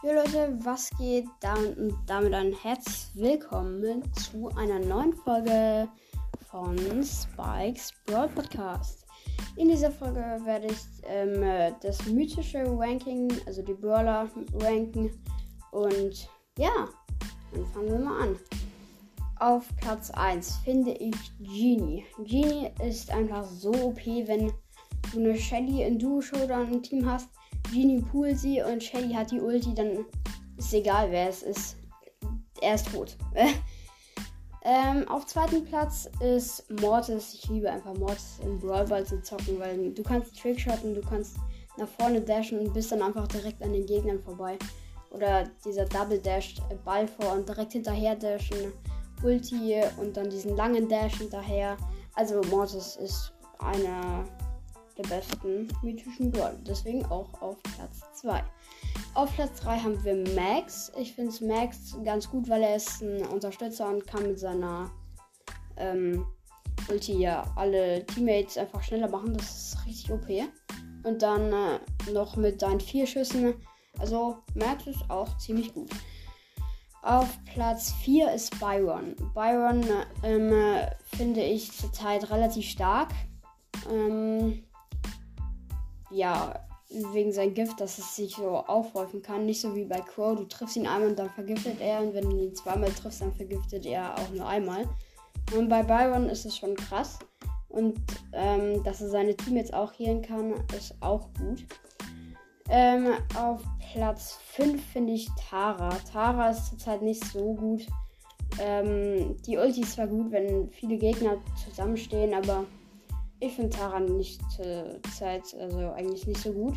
Jo Leute, was geht? Und damit ein herzlich willkommen zu einer neuen Folge von Spikes Brawl Podcast. In dieser Folge werde ich ähm, das mythische Ranking, also die Brawler ranken. Und ja, dann fangen wir mal an. Auf Platz 1 finde ich Genie. Genie ist einfach so OP, wenn du eine Shelly in Duo Showdown im Team hast Genie poolt sie und Shelly hat die Ulti, dann ist egal, wer es ist. Er ist tot. ähm, auf zweiten Platz ist Mortis. Ich liebe einfach Mortis in Brawl Ball zu zocken, weil du kannst Trickshotten, du kannst nach vorne dashen und bist dann einfach direkt an den Gegnern vorbei. Oder dieser Double Dash, äh, Ball vor und direkt hinterher dashen, Ulti und dann diesen langen Dash hinterher. Also Mortis ist einer der besten mythischen Brawler. Deswegen auch auf Platz 2. Auf Platz 3 haben wir Max. Ich finde Max ganz gut, weil er ist ein Unterstützer und kann mit seiner ähm, Ulti ja alle Teammates einfach schneller machen. Das ist richtig OP. Und dann äh, noch mit seinen vier Schüssen. Also Max ist auch ziemlich gut. Auf Platz 4 ist Byron. Byron ähm, finde ich zurzeit relativ stark. Ähm, ja, wegen sein Gift, dass es sich so aufhäufen kann. Nicht so wie bei Crow, du triffst ihn einmal und dann vergiftet er und wenn du ihn zweimal triffst, dann vergiftet er auch nur einmal. Und bei Byron ist es schon krass. Und ähm, dass er seine Teammates auch healen kann, ist auch gut. Ähm, auf Platz 5 finde ich Tara. Tara ist zurzeit nicht so gut. Ähm, die Ulti ist zwar gut, wenn viele Gegner zusammenstehen, aber ich finde Tara nicht zur Zeit, also eigentlich nicht so gut.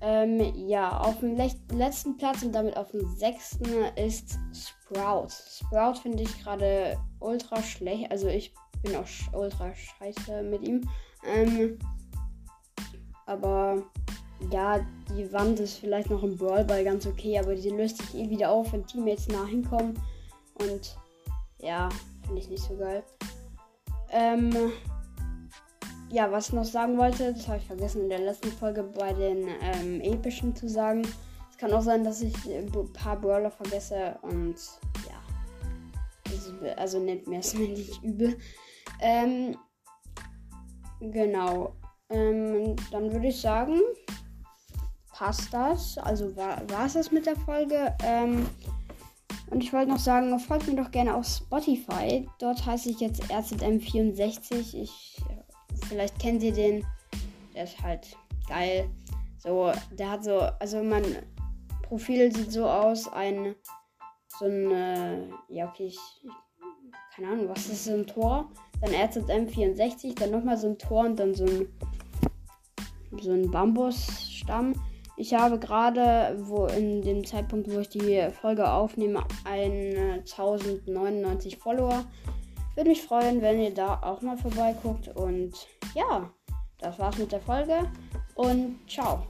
Ähm, ja, auf dem le letzten Platz und damit auf dem sechsten ist Sprout. Sprout finde ich gerade ultra schlecht. Also ich bin auch ultra scheiße mit ihm. Ähm, aber ja, die Wand ist vielleicht noch im Brawlball ganz okay, aber die löst sich eh wieder auf, wenn Teammates nah hinkommen. Und ja, finde ich nicht so geil. Ähm, ja, was ich noch sagen wollte, das habe ich vergessen in der letzten Folge bei den ähm, epischen zu sagen. Es kann auch sein, dass ich ein paar Brawler vergesse und ja. Also, also nehmt mir es mir nicht übel. Ähm, genau. Ähm, dann würde ich sagen, passt das. Also war es das mit der Folge. Ähm, und ich wollte noch sagen, folgt mir doch gerne auf Spotify. Dort heiße ich jetzt RZM64. Ich Vielleicht kennt ihr den. Der ist halt geil. So, der hat so, also mein Profil sieht so aus, ein so ein, äh, ja okay, ich, keine Ahnung, was ist so ein Tor? Dann RZM64, dann nochmal so ein Tor und dann so ein, so ein Bambusstamm. Ich habe gerade, wo in dem Zeitpunkt, wo ich die Folge aufnehme, 1099 Follower. Würde mich freuen, wenn ihr da auch mal vorbeiguckt. Und ja, das war's mit der Folge. Und ciao.